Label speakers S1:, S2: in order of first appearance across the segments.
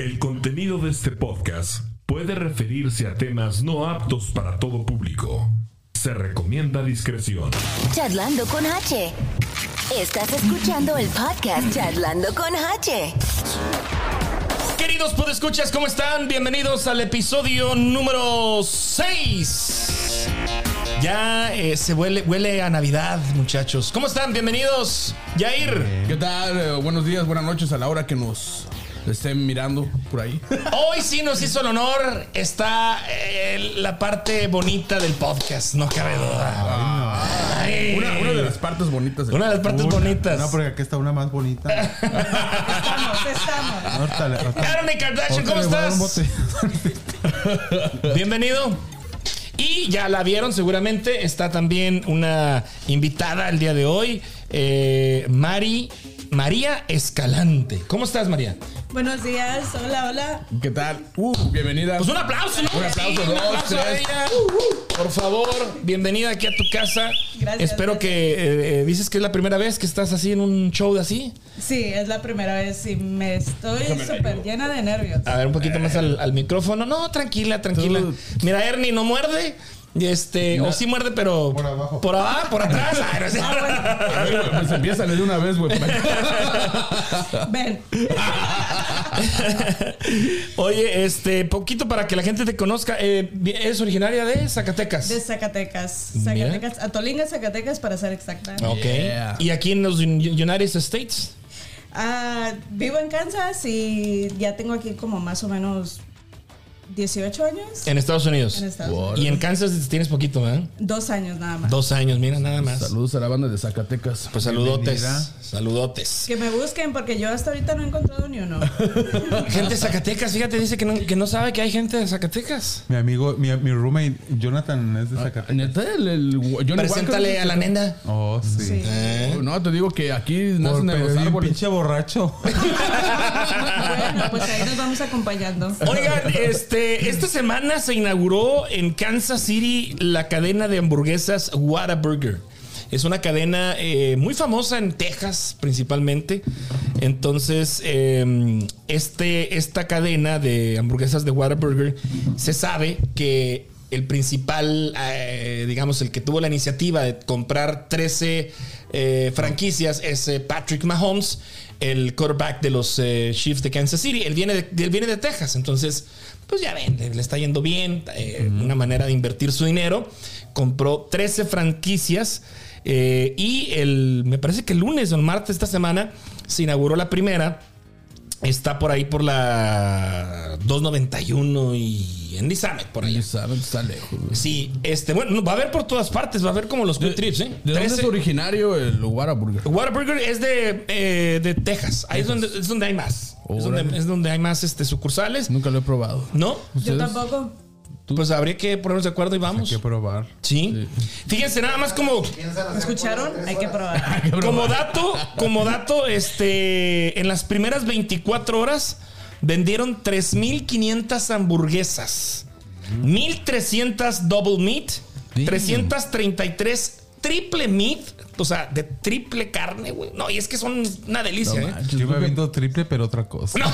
S1: El contenido de este podcast puede referirse a temas no aptos para todo público. Se recomienda discreción.
S2: Charlando con H. Estás escuchando el podcast Charlando con H.
S3: Queridos podescuchas, ¿cómo están? Bienvenidos al episodio número 6. Ya eh, se huele, huele a Navidad, muchachos. ¿Cómo están? Bienvenidos. Yair.
S4: ¿Qué tal? Eh, buenos días, buenas noches a la hora que nos estén mirando por ahí.
S3: Hoy sí nos hizo el honor. Está eh, la parte bonita del podcast, no cabe duda. Ay.
S4: Una, una de las partes bonitas. del-
S3: Una de las partes bonitas.
S5: No, porque aquí está una más bonita.
S6: Estamos, estamos.
S5: Ahorita le- ahorita-
S3: Carmen Kardashian, ¿cómo
S5: le voy a dar un
S3: estás? Bienvenido. Y ya la vieron seguramente. Está también una invitada el día de hoy, eh, Mari, María Escalante. ¿Cómo estás, María?
S6: Buenos días, hola, hola.
S4: ¿Qué tal? Uh, bienvenida.
S3: Pues un aplauso, ¿no?
S4: Un aplauso,
S3: Sí, un
S4: dos,
S3: aplauso a
S4: tres.
S3: ella. Por favor, bienvenida aquí a tu casa.
S6: Gracias,
S3: Espero
S6: gracias.
S3: que eh, eh, dices que es la primera vez que estás así en un show de así.
S6: Sí, es la primera vez y me estoy súper llena de nervios.
S3: A ver, un poquito más al, al micrófono. No, tranquila, tranquila. Mira, Ernie no muerde. Y este, o sí muerde, pero.
S5: Por abajo.
S3: Por abajo, por atrás. Ay, no sé.
S4: A ver, güey, pues empieza de una vez, güey.
S6: Ven,
S3: Oye, este, poquito para que la gente te conozca. eh, ¿Es originaria de Zacatecas?
S6: de Zacatecas.
S3: Mira.
S6: Zacatecas, Atolinga, Zacatecas, para ser exacta.
S3: Ok.
S4: Yeah.
S3: ¿Y aquí en los Un- United States?
S6: Ah, vivo en Kansas y ya tengo aquí como más o menos 18 años.
S3: En Estados Unidos.
S6: En Estados Unidos.
S3: Y en Kansas tienes poquito, ¿verdad?
S6: Dos años nada más.
S3: Dos años, mira, nada más.
S4: Saludos a la banda de Zacatecas.
S3: Pues saludotes.
S5: Bienvenida.
S3: Saludotes.
S6: Que me busquen porque yo hasta ahorita no he encontrado ni uno.
S3: Gente de Zacatecas, fíjate, dice que no, que no sabe que hay gente de Zacatecas.
S5: Mi amigo, mi, mi roommate Jonathan es de Zacatecas.
S4: Neta, el, el Johnny
S3: Preséntale
S4: Walker-
S3: a la nenda.
S5: Oh, sí.
S6: Sí.
S4: Oh, No, te digo que aquí
S5: Por
S4: nacen de los árboles.
S5: pinche borracho.
S6: bueno, pues ahí nos vamos acompañando.
S3: Oigan, este, esta semana se inauguró en Kansas City la cadena de hamburguesas Whataburger. Es una cadena eh, muy famosa en Texas principalmente. Entonces, eh, este, esta cadena de hamburguesas de Whataburger se sabe que el principal, eh, digamos, el que tuvo la iniciativa de comprar 13 eh, franquicias es eh, Patrick Mahomes, el quarterback de los eh, Chiefs de Kansas City. Él viene él viene de Texas, entonces, pues ya ven, le, le está yendo bien, eh, una manera de invertir su dinero. Compró 13 franquicias eh, y el, me parece que el lunes o el martes de esta semana se inauguró la primera. Está por ahí por la 291 y en Summit, por ahí.
S4: está lejos.
S3: Sí, este, bueno, no, va a haber por todas partes, va a haber como los quick trips, ¿eh?
S4: ¿De dónde
S3: 13
S4: es originario el Whataburger?
S3: Whataburger es de, eh, de Texas. Ahí es donde, es donde hay más. Es donde, es donde hay más este, sucursales.
S4: Nunca lo he probado.
S3: ¿No?
S6: Yo tampoco.
S3: Pues habría que ponernos de acuerdo y
S5: Hay
S3: vamos.
S5: que probar.
S3: Sí. Fíjense, nada más como,
S6: ¿Me escucharon? Hay que probar.
S3: como dato, como dato, este, en las primeras 24 horas vendieron 3.500 hamburguesas, 1.300 double meat, 333 triple meat, o sea, de triple carne, güey. No, y es que son una delicia, ¿eh?
S4: Manches,
S5: Yo me aviento triple, pero otra cosa.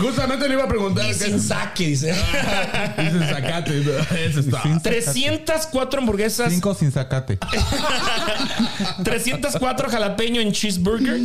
S4: Justamente le iba a preguntar.
S3: Y
S4: ¿qué
S3: sin
S4: es?
S3: saque, dice.
S4: Dice zacate. Ese está.
S5: Sin-
S3: 304 hamburguesas,
S5: Cinco sin zacate.
S3: 304 jalapeño en cheeseburger,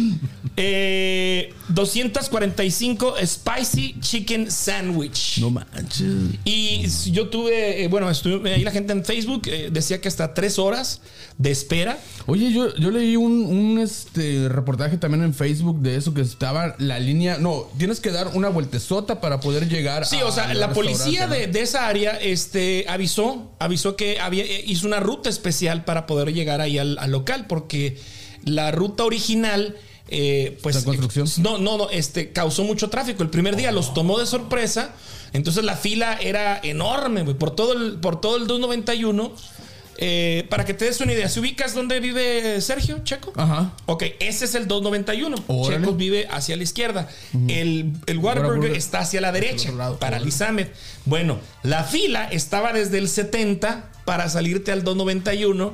S3: eh, 245 spicy chicken sandwich.
S4: No manches.
S3: Y yo tuve, eh, bueno, estuve ahí la gente en Facebook eh, decía que hasta tres horas de espera.
S4: Oye, yo, yo leí un, un, este, reportaje también en Facebook de eso que estaba la línea. No, tienes que dar una vueltezota para poder llegar
S3: Sí,
S4: a-
S3: o sea, la policía de, de esa área este, avisó, avisó que había, eh, hizo una ruta especial para poder llegar ahí al, al local, porque la ruta original. eh, pues
S4: ¿Está en construcción?
S3: no, no, no, este causó mucho tráfico. El primer día los tomó de sorpresa. Entonces la fila era enorme, güey, por todo el, por todo el 291. Eh, para que te des una idea, ¿se ubicas dónde vive Sergio Checo?
S4: Ajá.
S3: Ok, ese es el 291.
S4: Órale.
S3: Checo vive hacia la izquierda. El, el Whataburger está hacia la derecha,
S4: lado.
S3: para
S4: Órale.
S3: Lizamed. Bueno, la fila estaba desde el 70 para salirte al 291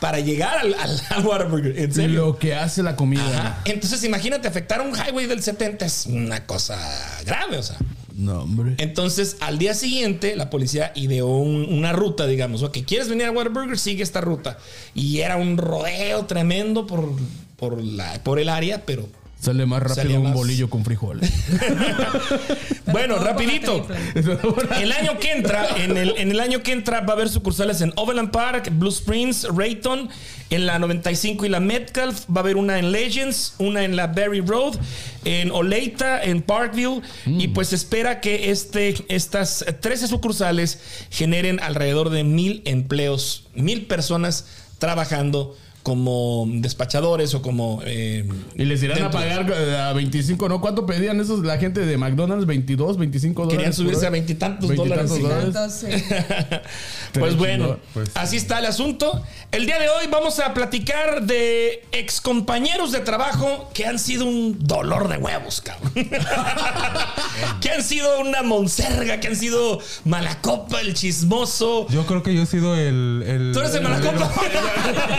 S3: para llegar al, al, al Whataburger. En serio.
S4: Lo que hace la comida.
S3: Ajá. Entonces, imagínate, afectar un highway del 70 es una cosa grave, o sea.
S4: No, hombre.
S3: Entonces, al día siguiente, la policía ideó un- una ruta, digamos, ok, ¿quieres venir a Whataburger? Sigue esta ruta. Y era un rodeo tremendo por, por, la, por el área, pero
S4: Sale más
S3: Salía
S4: rápido un
S3: más.
S4: bolillo con frijoles.
S3: bueno, rapidito. El año que entra, en el, en el año que entra va a haber sucursales en Overland Park, Blue Springs, Rayton, en la 95 y la Metcalf, va a haber una en Legends, una en la Berry Road, en Oleita, en Parkville, y pues se espera que este, estas 13 sucursales generen alrededor de mil empleos, mil personas trabajando como despachadores o como... eh,
S4: Y les irán a pagar eh, a 25, ¿no? ¿Cuánto pedían esos la gente de McDonald's? 22, 25 dólares.
S3: Querían subirse a veintitantos dólares.
S4: Veintitantos
S3: sí.
S4: dólares.
S3: Pues bueno,
S5: pues.
S3: así está el asunto. El día de hoy vamos a platicar de excompañeros de trabajo que han sido un dolor de huevos, cabrón. que han sido una monserga, que han sido malacopa, el chismoso.
S5: Yo creo que yo he sido el. el
S3: ¿Tú eres el malacopa?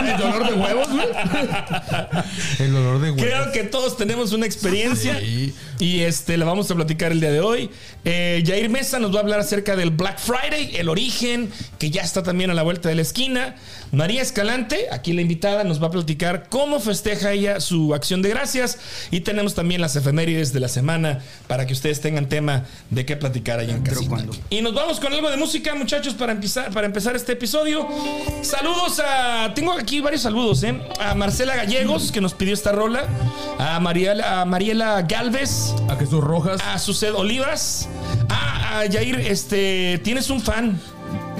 S4: ¿El dolor de huevos, güey?
S5: El olor de huevos.
S3: Creo que todos tenemos una experiencia
S4: Sí.
S3: y este la vamos a platicar el día de hoy. Eh, Jair Mesa nos va a hablar acerca del Black Friday, el origen, que ya está también a la vuelta de la esquina. María Escalante, aquí la invitada, nos va a platicar cómo festeja ella su acción de gracias. Y tenemos también las efemérides de la semana para que ustedes tengan tema de qué platicar allá en casita. Y nos vamos con algo de música, muchachos, para empezar, para empezar este episodio. Saludos a. Tengo aquí varios saludos, ¿eh? A Marcela Gallegos, que nos pidió esta rola. A Mariela, a Mariela Galvez.
S4: A Jesús Rojas.
S3: A Suced Olivas. A, a Yair, este. Tienes un fan.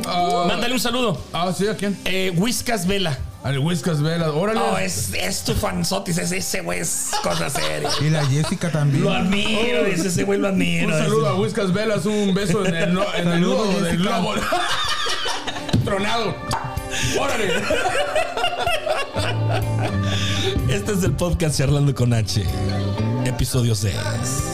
S4: Ah,
S3: Mándale un saludo.
S4: ah, sí, ¿a quién?
S3: Eh, Whiskas Vela.
S4: Al Whiskas Vela. Órale.
S3: Oh, es, es tu fanzotis, es ese güey, es cosa seria.
S5: Y la Jessica también.
S3: Lo admiro, dice ese güey, lo admiro.
S4: Un saludo a Whiskas Velas, un beso en el, no- en el nudo del globo. Tronado. Órale.
S3: Este es el podcast Charlando con H, episodio 6.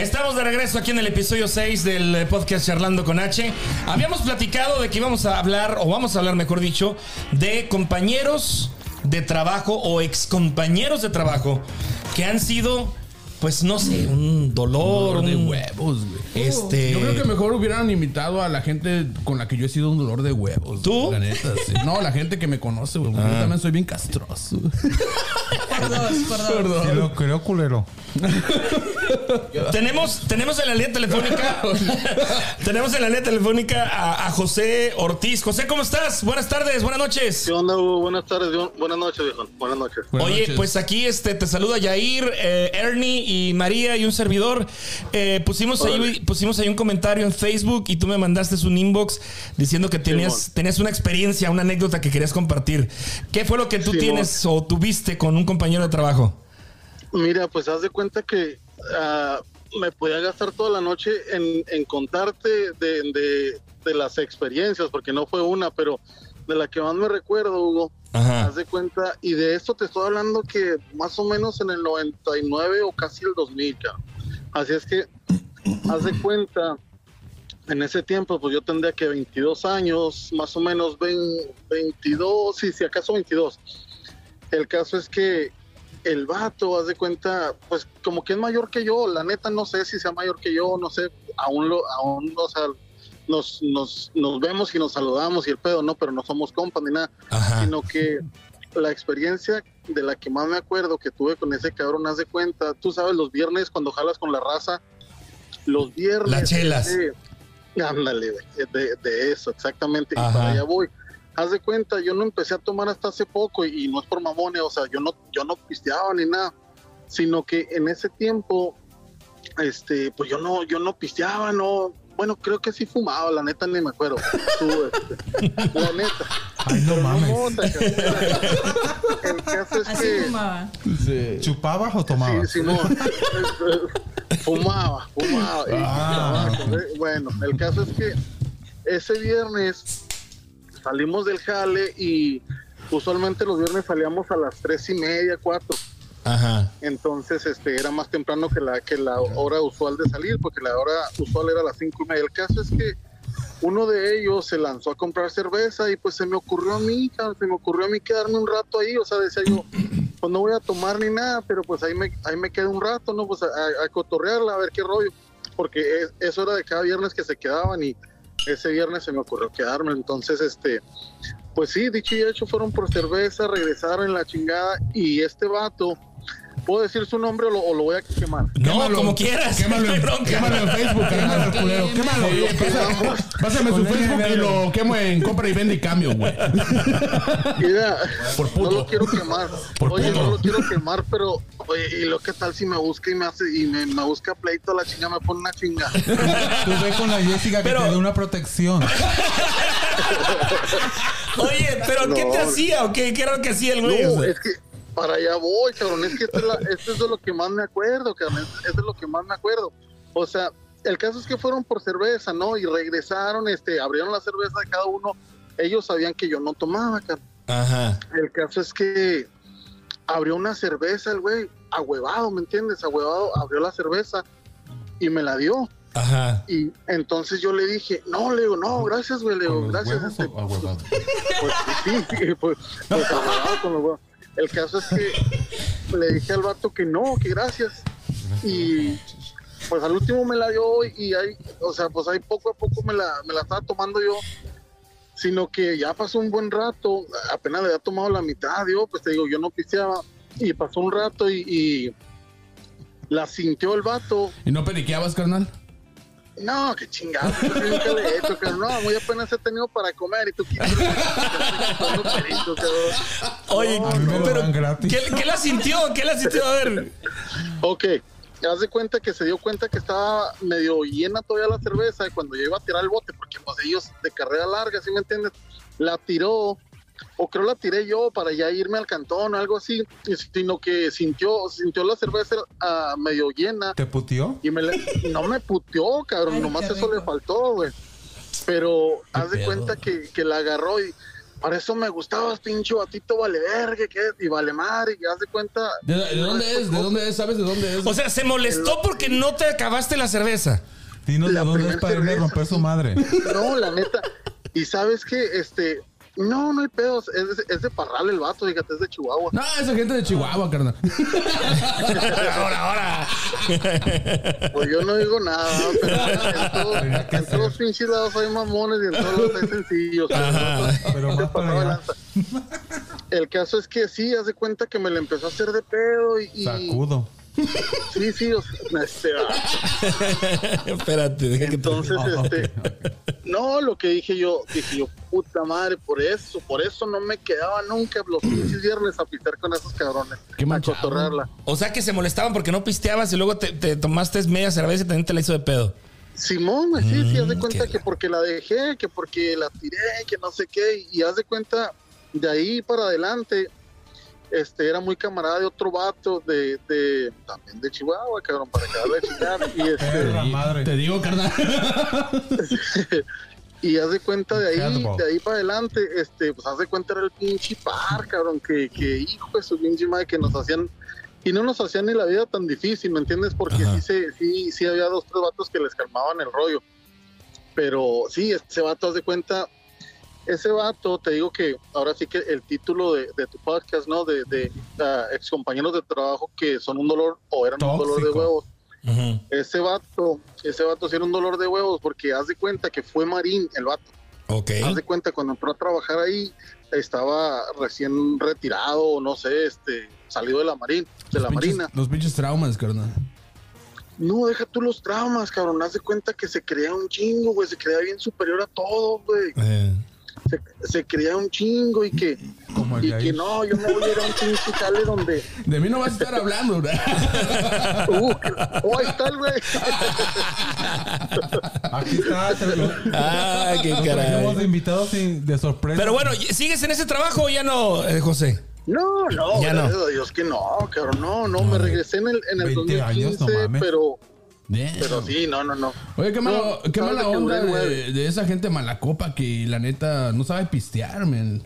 S3: Estamos de regreso aquí en el episodio 6 del eh, podcast Charlando con H. Habíamos platicado de que íbamos a hablar, o vamos a hablar, mejor dicho, de compañeros de trabajo o excompañeros de trabajo que han sido, pues no sé, un dolor,
S4: Dolor de
S3: un-
S4: huevos, güey.
S3: Este.
S4: Yo creo que mejor hubieran invitado a la gente con la que yo he sido un dolor de huevos.
S3: ¿Tú?
S4: La neta, sí. No, la gente que me conoce, güey. porque Yo también soy bien castroso.
S6: Dos.
S4: Perdón.
S5: Sí, lo creo culero.
S3: Tenemos, tenemos en la línea telefónica. tenemos en la línea telefónica a, a José Ortiz. José, ¿cómo estás? Buenas tardes, buenas noches.
S7: ¿Qué onda, Hugo? Buenas tardes, buenas noches, viejo. Buenas noches.
S4: Buenas
S3: Oye,
S4: noches.
S3: pues aquí este te saluda Yair, eh, Ernie y María y un servidor. Eh, pusimos ahí pusimos ahí un comentario en Facebook y tú me mandaste un inbox diciendo que tenías
S7: Simón.
S3: tenías una experiencia, una anécdota que querías compartir. ¿Qué fue lo que tú
S7: Simón.
S3: tienes o tuviste con un compañero de trabajo?
S7: Mira, pues haz de cuenta que ah, me podía gastar toda la noche en, en contarte de, de- de las experiencias, porque no fue una, pero de la que más me recuerdo, Hugo.
S3: Ajá.
S7: Haz de cuenta, y de esto te estoy hablando que más o menos en el 99 o casi el 2000, cabrón. Así es que, haz de cuenta, en ese tiempo, pues yo tendría que 22 años, más o menos 20 22, sí, si acaso 22. El caso es que el vato, haz de cuenta, pues como que es mayor que yo, la neta no sé si sea mayor que yo, no sé, aún lo, aún, o sea, nos, nos, nos vemos y nos saludamos y el pedo, no, pero no somos compas ni nada
S3: Ajá.
S7: sino que la experiencia de la que más me acuerdo que tuve con ese cabrón, haz de cuenta, tú sabes, los viernes cuando jalas con la raza, los viernes...
S3: Las chelas.
S7: eh, ándale, de, de eso, exactamente,
S3: Ajá.
S7: y para allá voy. Haz de cuenta, yo no empecé a tomar hasta hace poco y, y no es por mamones, o sea, yo no, yo no pisteaba ni nada, sino que en ese tiempo, este, pues yo no, yo no pisteaba, no, bueno, creo que sí fumaba, la neta ni me acuerdo. Tú, este, la neta.
S5: Ay, no mames.
S7: Cabrón. El caso es
S6: Así
S7: que.
S6: fumaba.
S4: Sí.
S5: ¿Chupabas o
S7: Sí,
S5: tomabas?
S7: Simón. fumaba, fumaba. y
S5: Ah,
S7: ¿eh? Bueno, el caso es que ese viernes salimos del jale y usualmente los viernes salíamos a las tres y media, cuatro.
S3: Ajá.
S7: Entonces, este, era más temprano que la, que la hora usual de salir, porque la hora usual era las cinco y media. El caso es que uno de ellos se lanzó a comprar cerveza y pues se me ocurrió a mí, se me ocurrió a mí quedarme un rato ahí, o sea, decía yo, pues no voy a tomar ni nada, pero pues ahí me, ahí me quedo un rato, ¿no? Pues a, a- a cotorrearla, a ver qué rollo, porque es, eso era de cada viernes que se quedaban y ese viernes se me ocurrió quedarme, entonces, este, pues sí, dicho y hecho, fueron por cerveza, regresaron en la chingada y este vato, ¿puedo decir su nombre o lo, o lo voy a quemar?
S3: No,
S4: Quémalo.
S3: como quieras.
S4: Quémalo, en- quémalo en Facebook, quémalo, culero. Quémalo.
S7: Sí,
S4: Pasa- Pásame su Facebook y lo quemo en compra y vende y cambio, güey.
S7: Mira,
S4: Por puto.
S7: no lo quiero quemar.
S4: Por
S7: oye,
S4: puto.
S7: no lo quiero quemar, pero oye, y lo que tal si me busca y me hace y me, me busca pleito la chinga me pone una chinga.
S5: Tú ve con la Jessica que
S3: Pero-
S5: te dé una protección.
S3: Oye, pero ¿qué
S7: No.
S3: te hacía o qué? ¿Qué era lo que hacía el güey?
S7: No, es que para allá voy, cabrón. Es que esto es, la- esto es de lo que más me acuerdo, cabrón. Esto es lo que más me acuerdo. O sea, el caso es que fueron por cerveza, ¿no? Y regresaron, este, abrieron la cerveza de cada uno. Ellos sabían que yo no tomaba, cabrón.
S3: Ajá.
S7: El caso es que abrió una cerveza el güey, ahuevado, ¿me entiendes? Ahuevado, abrió la cerveza y me la dio.
S3: Ajá.
S7: Y entonces yo le dije, no, le digo, no, gracias, güey, le digo,
S5: ¿Con los
S7: gracias.
S5: huevos
S7: este, pues sí, sí, pues, pues, ahuevado con los huevos. El caso es que le dije al vato que no, que gracias. Y pues al último me la dio y ahí, o sea, pues ahí poco a poco me la, me la estaba tomando yo. Sino que ya pasó un buen rato, apenas le había tomado la mitad, yo, pues te digo, yo no pisteaba. Y pasó un rato y, la sintió el vato
S4: ¿Y no periqueabas, carnal?
S7: No, qué chingado. yo nunca le he hecho, cabrón. No, muy apenas he tenido para comer y tú quieres. peritos.
S3: Oye, pero
S5: dan gratis.
S3: ¿qué, qué la sintió? ¿Qué la sintió? A ver.
S7: Ok, haz de cuenta que se dio cuenta que estaba medio llena todavía la cerveza y cuando yo iba a tirar el bote, porque pues ellos de carrera larga, ¿sí me entiendes? La tiró, o creo la tiré yo para ya irme al cantón o algo así, sino que sintió, sintió la cerveza ah, medio llena
S5: ¿Te putió?
S7: y me le- no me puteó, cabrón,
S6: Ay,
S7: nomás eso le faltó, güey. Pero haz de
S4: pedo?
S7: cuenta que, que la agarró y para eso me gustabas, pinche batito vale verga, que y vale madre, y haz de cuenta.
S4: ¿De, de dónde es? ¿De dónde es? ¿Sabes de dónde es?
S3: O sea, se molestó porque no te acabaste la cerveza.
S5: Dinos de
S7: La
S5: dónde es para irle a romper su madre.
S7: No, la neta. Y sabes que, este, no, no hay pedos, es, de- es de Parral el vato, fíjate, es de Chihuahua.
S4: no, esa gente de Chihuahua, carnal.
S3: ahora, ahora.
S7: Pues yo no digo nada, pero en todos, en todos pinches lados hay mamones y en todos lados hay sencillos. pero-
S5: Pero más para.
S7: El caso es que sí, haz de cuenta que me le empezó a hacer de pedo y-
S5: Sacudo.
S7: Sí, sí, o sea, este, ah,
S3: Espérate, deja que te-
S7: entonces, este, no, lo que dije yo, dije yo, puta madre, por eso, por eso no me quedaba nunca los pinches viernes a pistear con esos cabrones,
S4: Qué
S7: a
S4: manchado.
S7: cotorrearla.
S3: O sea que se molestaban porque no pisteabas y luego te, te tomaste media cerveza y también te la hizo de pedo.
S7: Simón, sí, sí, haz de
S3: Mm,
S7: cuenta que porque la dejé, que porque la tiré, que no sé qué, y haz de cuenta, de ahí para adelante, este, era muy camarada de otro vato de, de también de Chihuahua, cabrón, para acabar de chingar, y este,
S5: Perra madre.
S4: Te digo, carnal.
S7: y haz de cuenta de ahí, de ahí para adelante, este, pues haz de cuenta era el pinche par, cabrón, que, que hijo de su pinche madre, que nos hacían, y no nos hacían ni la vida tan difícil, ¿me entiendes? Porque
S3: Ajá.
S7: sí, se, sí, sí había dos, tres vatos que les calmaban el rollo. Pero sí, ese vato, haz de cuenta, ese vato, te digo que ahora sí que el título de, de tu podcast, ¿no? De, de ex compañeros de trabajo que son un dolor o eran un dolor de huevos. Ese vato, ese vato sí era un dolor de huevos porque haz de cuenta que fue marín el vato.
S3: Ok.
S7: Haz de cuenta cuando entró a trabajar ahí estaba recién retirado, no sé, este, salido de la marín, de la
S4: pinches-
S7: marina.
S4: Los pinches traumas, carnal.
S7: No, deja tú los traumas, cabrón. Haz de cuenta que se creía un chingo, güey. Se creía bien superior a todos, güey.
S3: Eh,
S7: Se, se creía un chingo y que,
S5: Como el
S7: y que no, yo me voy a ir a un pinche jale donde.
S4: De mí no vas a estar hablando, ¿verdad?
S7: Uh, oh, ahí está el güey.
S5: Aquí está. te lo-
S3: Ah, qué
S5: trajimos de
S3: caray.
S5: invitados sin- de sorpresa.
S3: Pero bueno, ¿sigues en ese trabajo o ya no, eh, José?
S7: No, no,
S3: Ya no.
S7: a Dios que no, cabrón. No, no, me regresé en el, en el
S5: 20 años,
S7: 2015,
S5: no mames.
S7: pero,
S4: Damn.
S7: pero sí, no, no, no.
S4: Oye, qué, malo-
S7: No,
S4: qué mala onda de, de esa gente malacopa que la neta no sabe pistear, men.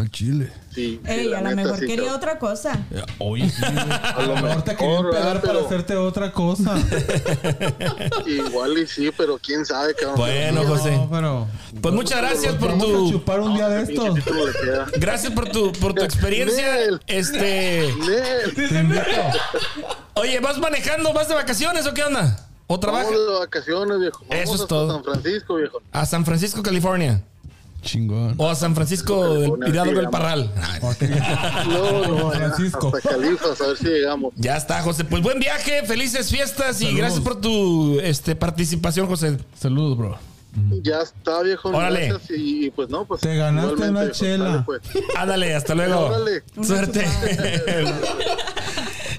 S4: Al chile.
S7: Sí, sí,
S6: Ey,
S7: la
S6: a lo mejor
S7: sí,
S6: quería otra cosa.
S4: Eh, Oye, sí,
S5: a lo mejor te quería
S7: ¿verdad?
S5: para
S7: Pero-
S5: hacerte otra cosa.
S7: Igual y sí, pero quién sabe, cabrón.
S3: Bueno, José.
S5: No, pero.
S3: Pues muchas gracias por
S5: Vamos a
S3: tu
S5: chupar un día de estos.
S7: queda.
S3: gracias por tu por tu experiencia.
S7: Nel.
S3: Este,
S7: Nel,
S3: oye, ¿vas manejando, vas de vacaciones o qué onda? ¿O trabajas
S7: Vamos de vacaciones, viejo. Vamos
S3: Eso es todo.
S7: San Francisco, viejo.
S3: a San Francisco, California?
S4: Chingón.
S3: O a San Francisco del
S7: sí,
S3: del. Parral.
S7: No, no,
S5: San
S7: allá,
S5: Francisco.
S7: hasta Califas, a ver si llegamos.
S3: Ya está, José. Pues buen viaje, felices fiestas y
S4: Saludos.
S3: gracias por tu este, participación, José.
S4: Saludos, bro.
S7: Ya está, viejo.
S3: Órale.
S7: Gracias y, y pues no, pues.
S5: Te ganaste una chela.
S7: pues.
S3: Ándale, hasta luego.
S7: Órale.
S3: Suerte.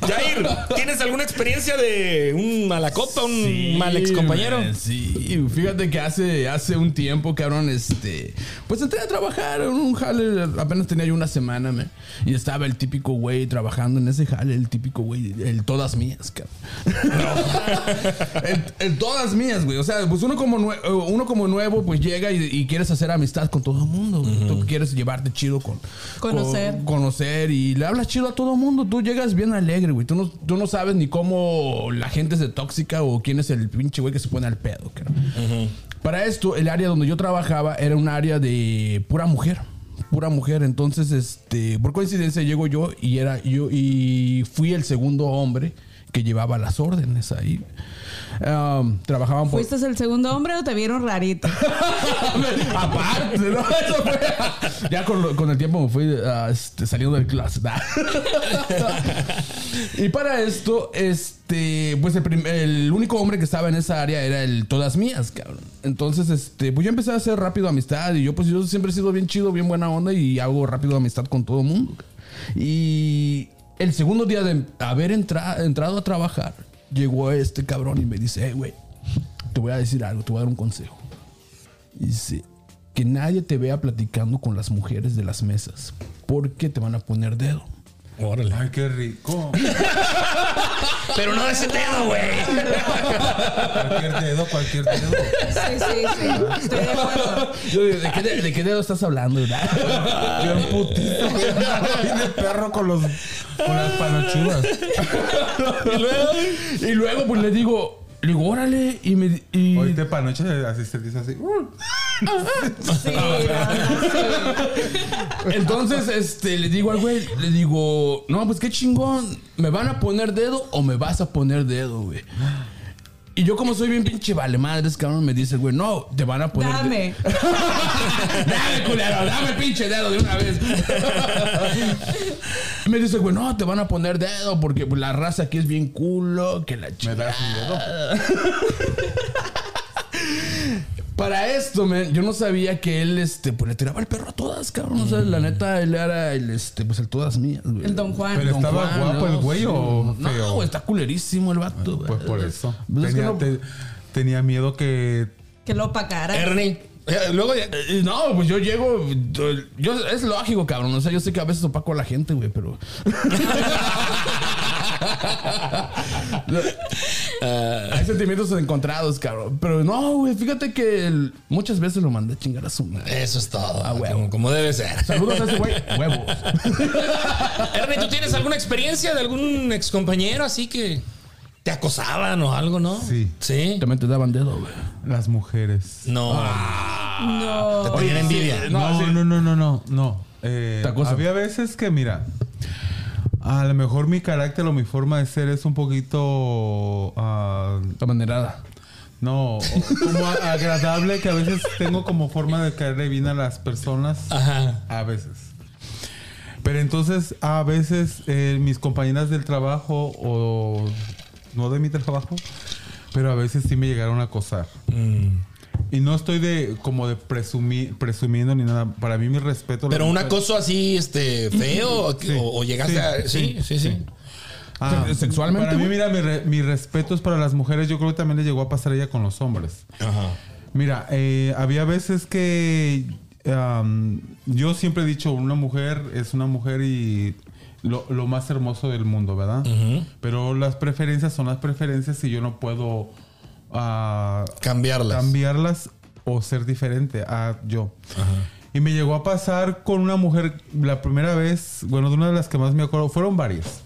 S3: Jair, ¿tienes alguna experiencia de un malacopa, un mal ex compañero?
S4: man, sí, fíjate que hace, hace un tiempo, cabrón, este. Pues entré a trabajar en un jale, apenas tenía yo una semana, man, Y estaba el típico güey trabajando en ese jale, el típico güey, el todas mías, cabrón. el, el todas mías, güey. O sea, pues uno como, nue- uno como nuevo, pues llega y, y quieres hacer amistad con todo el mundo. güey. Tú quieres llevarte chido con.
S6: Conocer.
S4: con- conocer y le hablas chido a todo el mundo. Tú llegas bien alegre, güey. Tú no, tú no sabes ni cómo la gente es de tóxica o quién es el pinche güey que se pone al pedo. Para esto, el área donde yo trabajaba era un área de pura mujer. Pura mujer. Entonces, este, por coincidencia llego yo y era yo y fui el segundo hombre que llevaba las órdenes ahí. Um, trabajaban por
S6: ¿Fuiste el segundo hombre o te vieron rarito?
S4: Aparte, ¿no? Eso fue- Ya con, lo- con el tiempo me fui ah, este, saliendo del clase. y para esto, este, pues el, prim- el único hombre que estaba en esa área era el todas mías, cabrón. Entonces, este, pues yo empecé a hacer rápido amistad y yo, pues yo siempre he sido bien chido, bien buena onda y hago rápido amistad con todo el mundo. Y el segundo día de haber entra- entrado a trabajar, llegó este cabrón y me dice, hey, güey, te voy a decir algo, te voy a dar un consejo. Dice que nadie te vea platicando con las mujeres de las mesas porque te van a poner dedo.
S3: Órale.
S5: Ay, qué rico.
S3: Pero no de ese dedo, güey.
S5: Cualquier dedo, cualquier dedo.
S6: Sí, sí, sí. Estoy de acuerdo.
S4: Yo digo, ¿de qué, de, de qué dedo estás hablando?
S5: Yo en putito, de perro con los con las panochudas.
S3: Y luego.
S4: y luego, pues le digo, le digo, órale. Y me. Y,
S5: Ahorita panoche así se dice así.
S6: Sí.
S4: Entonces, este, le digo al güey, le digo, no, pues qué chingón, ¿me van a poner dedo o me vas a poner dedo, güey? Y yo como soy bien pinche vale madres, cabrón, me dice, güey, no, te van a poner dedo.
S6: Dame.
S4: dame, culero, dame pinche dedo de una vez. Y me dice, güey, no, te van a poner dedo porque pues, la raza aquí es bien culo, que la
S5: ¿Me
S4: chingada.
S5: das un dedo?
S4: Para esto, man, yo no sabía que él, este, pues le tiraba el perro a todas, cabrón. O sea, la neta, él era el, este, pues el todas mías, güey.
S6: El Don Juan.
S5: Pero
S4: Don
S5: estaba
S4: Juan,
S5: guapo el güey o
S4: No,
S5: feo.
S4: güey, está culerísimo el vato, güey.
S5: Pues por eso.
S4: Pues es que
S5: Tenía,
S4: no-
S5: te- tenía miedo que.
S6: Que lo pacara.
S3: Ernie. Eh, Luego ya-
S4: Eh, No, pues yo llego. Yo, es lógico, cabrón. O sea, yo sé que a veces opaco a la gente, güey, pero. Hay sentimientos encontrados, cabrón. Pero no, güey, fíjate que el- muchas veces lo mandé a chingar a su madre.
S3: Eso es todo.
S4: Ah,
S3: como, como debe ser.
S4: Saludos a ese güey. Huevos.
S3: Ernie, ¿tú tienes alguna experiencia de algún excompañero así que te acosaban o algo, no?
S5: Sí.
S3: Sí.
S4: También te daban dedo, güey.
S5: Las mujeres.
S3: No.
S6: No.
S3: Te tenían envidia.
S5: No,
S4: sí.
S5: no, no, no, no, no. Eh, había veces que, mira, a lo mejor mi carácter o mi forma de ser es un poquito, ah,
S4: La manerada.
S5: no, como agradable, que a veces tengo como forma de caerle bien a las personas.
S3: Ajá.
S5: A veces. Pero entonces, a veces eh, mis compañeras del trabajo o no de mi trabajo, pero a veces sí me llegaron a acosar.
S3: Mm.
S5: Y no estoy de como de presumir, presumiendo ni nada. Para mí mi respeto.
S3: Pero un acoso así, este, feo, o,
S5: Sí.
S3: o llegaste
S5: Sí,
S3: a. Sí, sí, sí.
S5: Ah,
S4: Sexualmente,
S5: Para mí, mira, mi, re- mi respeto es para las mujeres. Yo creo que también le llegó a pasar a ella con los hombres.
S3: Ajá.
S5: Mira, eh, había veces que yo siempre he dicho, una mujer es una mujer y lo, lo más hermoso del mundo, ¿verdad? Pero las preferencias son las preferencias y yo no puedo ah,
S3: Cambiarlas.
S5: cambiarlas o ser diferente a yo. Y me llegó a pasar con una mujer la primera vez, bueno, de una de las que más me acuerdo, fueron varias,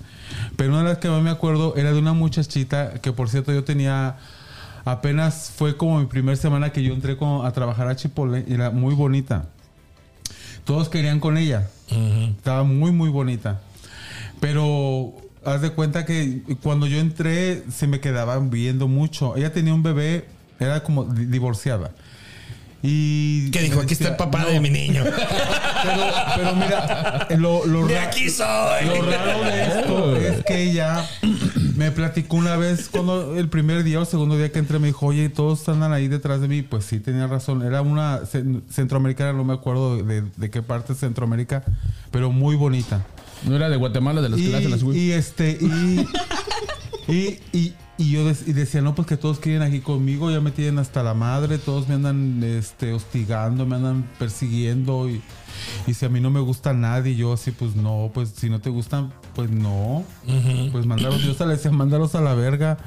S5: pero una de las que más me acuerdo era de una muchachita que por cierto yo tenía, apenas fue como mi primera semana que yo entré con- a trabajar a Chipotle y era muy bonita. Todos querían con ella. Estaba muy, muy bonita. Pero haz de cuenta que cuando yo entré se me quedaban viendo mucho. Ella tenía un bebé, era como di- divorciada. Y
S3: ¿Qué dijo? Aquí está el papá
S5: "No".
S3: de mi niño.
S5: Pero, pero mira, lo, lo
S3: De aquí soy.
S5: lo raro de esto es que ella me platicó una vez cuando el primer día o segundo día que entré me dijo, oye, todos andan ahí detrás de mí. Pues sí, tenía razón. Era una cen- centroamericana, no me acuerdo de, de qué parte de Centroamérica, pero muy bonita.
S4: No era de Guatemala, de las
S5: Y,
S4: clases, las güey.
S5: y este, y, y, y, y yo y decía, no, pues que todos quieren aquí conmigo, ya me tienen hasta la madre, todos me andan este, hostigando, me andan persiguiendo y, y si a mí no me gusta nadie, yo así, pues no, pues si no te gustan, pues no, pues mandaros, yo hasta le decía, mándalos a la verga.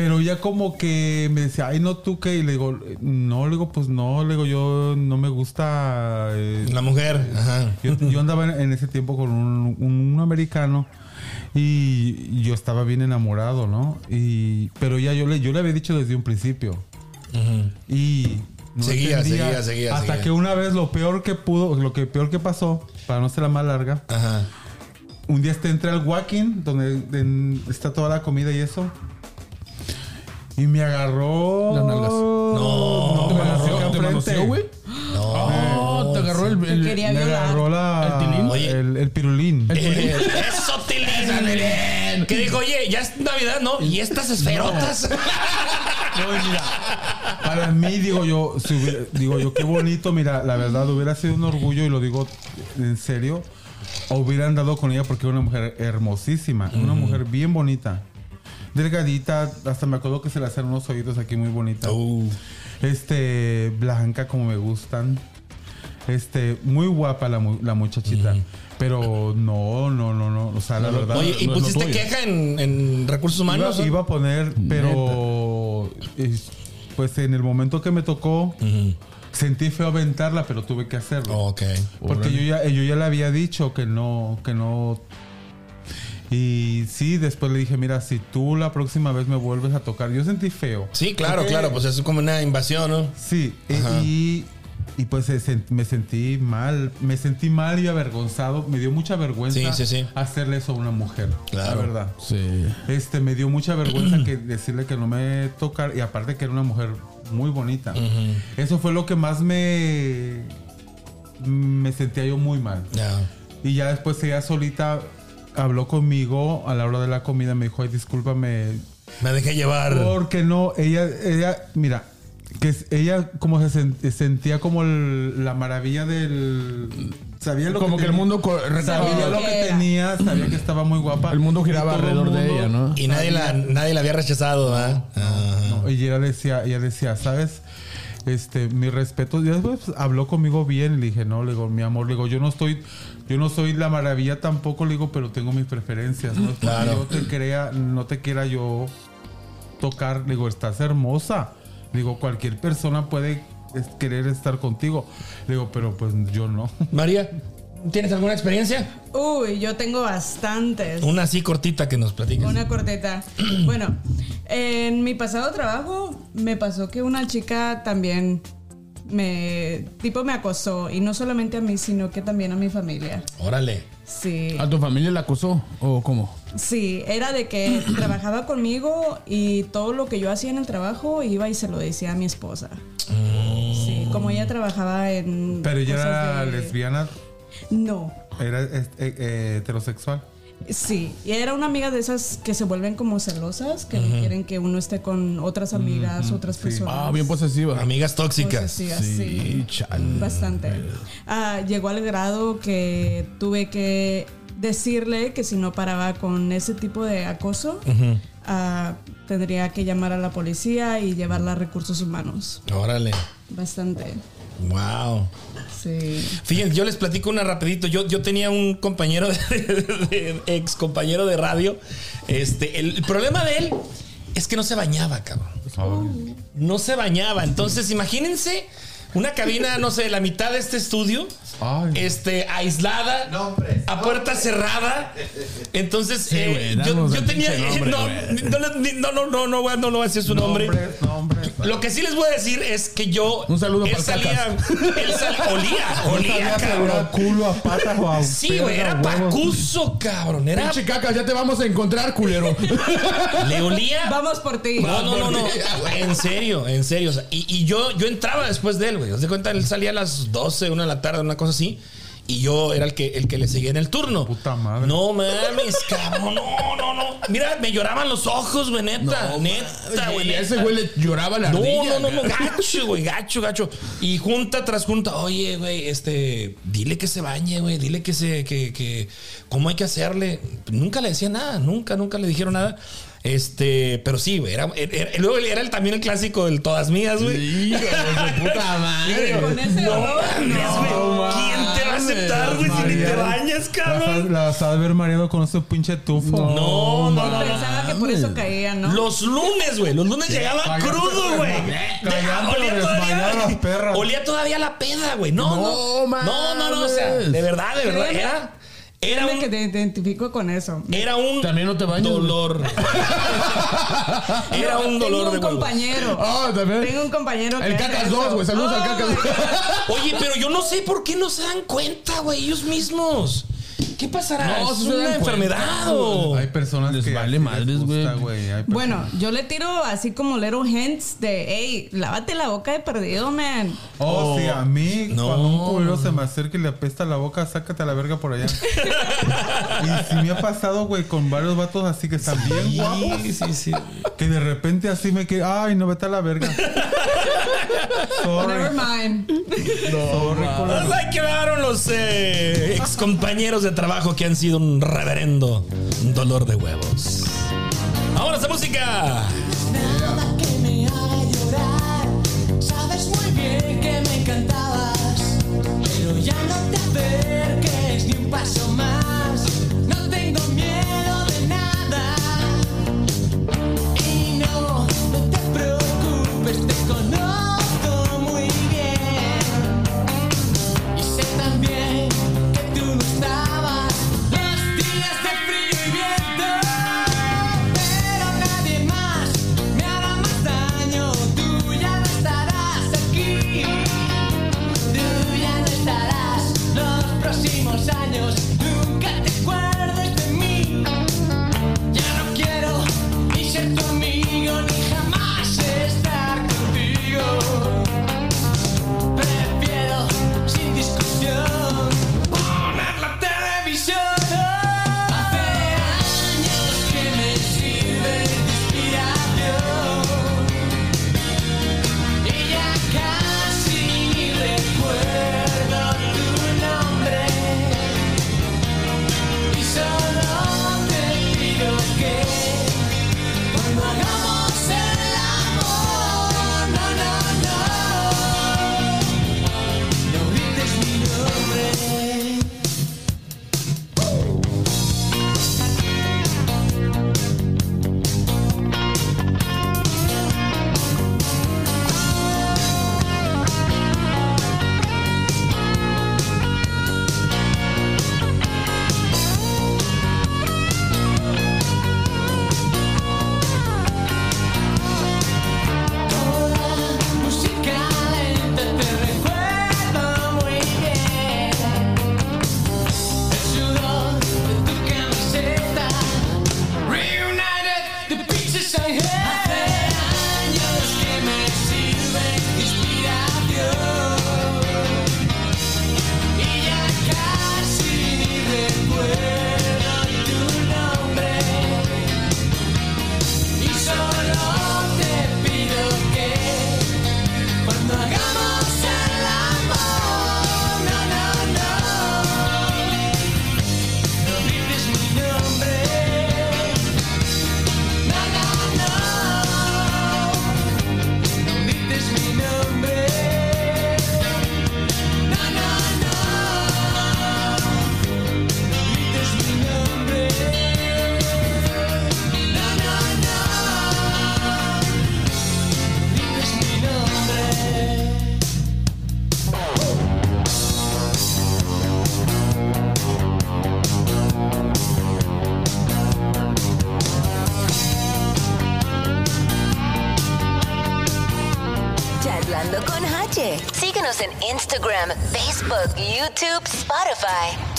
S5: Pero ya como que me decía, ay, no, tú qué. Y le digo, no, le digo, pues no, le digo, yo no me gusta. eh,
S3: La mujer. Ajá.
S5: yo, yo andaba en, ese tiempo con un, un americano y yo estaba bien enamorado, ¿no? Y, pero ya yo le, yo le había dicho desde un principio. Y no
S3: Seguía, seguía, seguía,
S5: Hasta
S3: seguía.
S5: que una vez lo peor que pudo, lo que peor que pasó, para no ser la más larga,
S3: Ajá.
S5: un día este entré al walking donde en- está toda la comida y eso. Y me agarró.
S4: Las nalgas.
S3: No.
S5: me agarró acá
S4: ¿Te manoseó, güey? No, te agarró el... El-
S5: Me agarró la,
S4: ¿El tilín?
S3: Oye.
S5: el, el pirulín.
S3: Eh, Eso, Tilín. Que dijo, oye, ya es Navidad, ¿no? Y estas esferotas.
S5: No, mira, para mí, digo yo, si hubiera- digo yo, qué bonito, mira, la verdad, hubiera sido un orgullo, y lo digo en serio, hubieran dado con ella porque era una mujer hermosísima, una mujer bien bonita, delgadita, hasta me acuerdo que se le hacían unos oídos aquí muy bonitos.
S3: Uh,
S5: Este, blanca como me gustan. Este, muy guapa la, mu- la muchachita. Pero no, no, no, no. O sea, la verdad.
S3: Oye, ¿y
S4: no
S3: pusiste queja en, en recursos humanos?
S5: iba, iba a poner, pero eh, pues en el momento que me tocó, sentí feo aventarla, pero tuve que hacerlo. Porque yo ya, yo ya le había dicho que no, que no. Y sí, después le dije, mira, si tú la próxima vez me vuelves a tocar, yo sentí feo.
S3: Sí, claro,
S5: Porque-
S3: claro, pues es como una invasión, ¿no?
S5: Sí, y, y pues me sentí mal, me sentí mal y avergonzado, me dio mucha vergüenza
S3: Sí, sí, sí.
S5: hacerle eso a una mujer,
S3: Claro.
S5: la verdad.
S4: Sí.
S5: Este, me dio mucha vergüenza que decirle que no me tocar y aparte que era una mujer muy bonita. Eso fue lo que más me me sentía yo muy mal. Y ya después ella solita habló conmigo a la hora de la comida, me dijo, "Ay, discúlpame,
S3: Me dejé llevar.
S5: porque no, ella, ella, mira, que ella como se sen- sentía como el- la maravilla del... Sabía lo
S4: Como que el mundo
S5: Sabía lo que
S6: Era.
S5: tenía, sabía que estaba muy guapa.
S4: El mundo giraba alrededor de ella, ¿no?
S3: Y nadie la, nadie la había rechazado, ¿verdad? Ajá.
S5: No, y ella decía, ella decía, ¿sabes? Este, mi respeto. Y después pues, habló conmigo bien. Le dije, no, le digo, mi amor, le digo, yo no estoy, yo no soy la maravilla tampoco, le digo, pero tengo mis preferencias. No
S3: Claro.
S5: yo te crea, no te quiera yo tocar. Le digo, estás hermosa. Le digo, cualquier persona puede querer estar contigo. Le digo, pero pues yo no.
S3: María, ¿tienes alguna experiencia?
S6: Uy, yo tengo bastantes.
S3: Una así cortita que nos platiques.
S6: Una corteta. Bueno, en mi pasado trabajo me pasó que una chica también me tipo me acosó y no solamente a mí, sino que también a mi familia.
S3: Órale.
S6: Sí.
S4: ¿A tu familia la acusó? ¿O cómo?
S6: Sí, era de que trabajaba conmigo y todo lo que yo hacía en el trabajo iba y se lo decía a mi esposa. Sí, como ella trabajaba en
S5: Pero ella era
S6: de-
S5: lesbiana,
S6: No.
S5: era eh, eh, heterosexual.
S6: Sí, y era una amiga de esas que se vuelven como celosas, que no quieren que uno esté con otras amigas, otras personas.
S4: Ah, bien posesiva.
S3: Amigas tóxicas.
S6: Posesivas, sí.
S4: Sí, chale.
S6: Bastante. Ah, llegó al grado que tuve que decirle que si no paraba con ese tipo de acoso, ah, tendría que llamar a la policía y llevarla a recursos humanos.
S3: Órale.
S6: Bastante.
S3: Wow.
S6: Sí.
S3: Fíjense, yo les platico una rapidito. Yo, yo tenía un compañero, de, de- ex compañero de radio. Este, el, el problema de él es que no se bañaba, cabrón. No se bañaba. Entonces, imagínense una cabina, no sé, la mitad de este estudio.
S5: Ay.
S3: Este, aislada, a puerta cerrada. Entonces, eh,
S4: güey,
S3: yo, tenía.
S4: nombre,
S3: no, no, no, no, no, no, no, no voy a decir su nombre.
S5: Nombres.
S3: Lo que sí les voy a decir es que yo.
S4: Un saludo
S3: él
S4: para el
S3: salía, Él salía. Olía, olía, cabrón.
S5: culo a patas o a
S3: Sí, güey, era pacuso, cabrón. Era.
S4: Pinche caca, ya te vamos a encontrar, culero.
S3: Le olía.
S6: Vamos por ti.
S3: No, no, no, no. En serio, en serio. o sea, y, y yo, yo entraba después de él, güey. Haz de cuenta, él salía a las 12, una de la tarde, una cosa así. Y yo era el que, el que le seguía en el turno.
S5: Puta madre.
S3: No mames, cabrón. No, no, no. Mira, me lloraban los ojos, güey, neta. neta, güey.
S4: Ese güey le lloraba la
S3: No,
S4: ardilla.
S3: no, no, no, gacho, güey, gacho, gacho. Y junta tras junta, oye, güey, este, dile que se bañe, güey, dile que se, que, que, cómo hay que hacerle. Nunca le decía nada, nunca, nunca le dijeron nada. Este, pero sí, güey, era, era- luego era el- también el clásico del todas mías, güey.
S4: Hijo de su puta madre.
S3: No mames, güey. ¿Quién te va a aceptar, güey, si ni te bañas, cabrón?
S5: la vas a ver mareado con ese pinche tufo.
S3: No, no, no.
S6: Pensaba que por eso caía, ¿no?
S3: Los lunes, güey. Los lunes llegaba crudo, güey. Olía todavía, olía todavía la peda, güey. No, no.
S4: No
S3: No, no, no. O sea, de verdad, de verdad.
S6: Créeme.
S3: Era,
S6: Créeme que
S3: un,
S6: te identifico con eso.
S3: era un
S4: También no te bañas,
S3: dolor. Era un dolor
S6: Tengo
S3: de
S6: un
S3: huevos.
S6: compañero.
S4: Ah, también.
S6: Tengo un compañero que
S4: El Cacas
S6: eso.
S4: 2, güey. Saludos al
S6: Oh,
S4: Cacas
S6: my
S4: 2.
S6: God.
S3: Oye, pero yo no sé por qué no se dan cuenta, güey, ellos mismos. ¿Qué pasará?
S4: No,
S3: ¿Es una enfermedad o...?
S5: Hay personas
S4: Les
S5: que
S4: vale
S5: así
S4: madres,
S5: les gusta,
S4: güey.
S5: Hay personas-
S6: Bueno, yo le tiro así como little hints de, hey, lávate la boca de perdido, man.
S5: Oh, sí, a mí
S3: No.
S5: cuando un culero se me acerca y le apesta la boca, sácate a la verga por allá. y sí me ha pasado, güey, con varios vatos así que están bien guapos.
S3: Sí, sí, sí.
S5: Que de repente así me quedé, ay, no vete a la verga.
S6: Never
S5: Sorry.
S6: mind.
S5: Sorry, culero.
S3: Pues ahí quedaron los eh, ex compañeros de trabajo que han sido un reverendo dolor de huevos. Ahora esta música.
S8: Nada que me haga llorar. Sabes muy bien que me encantabas. Pero ya no te acerques ni un paso más. No tengo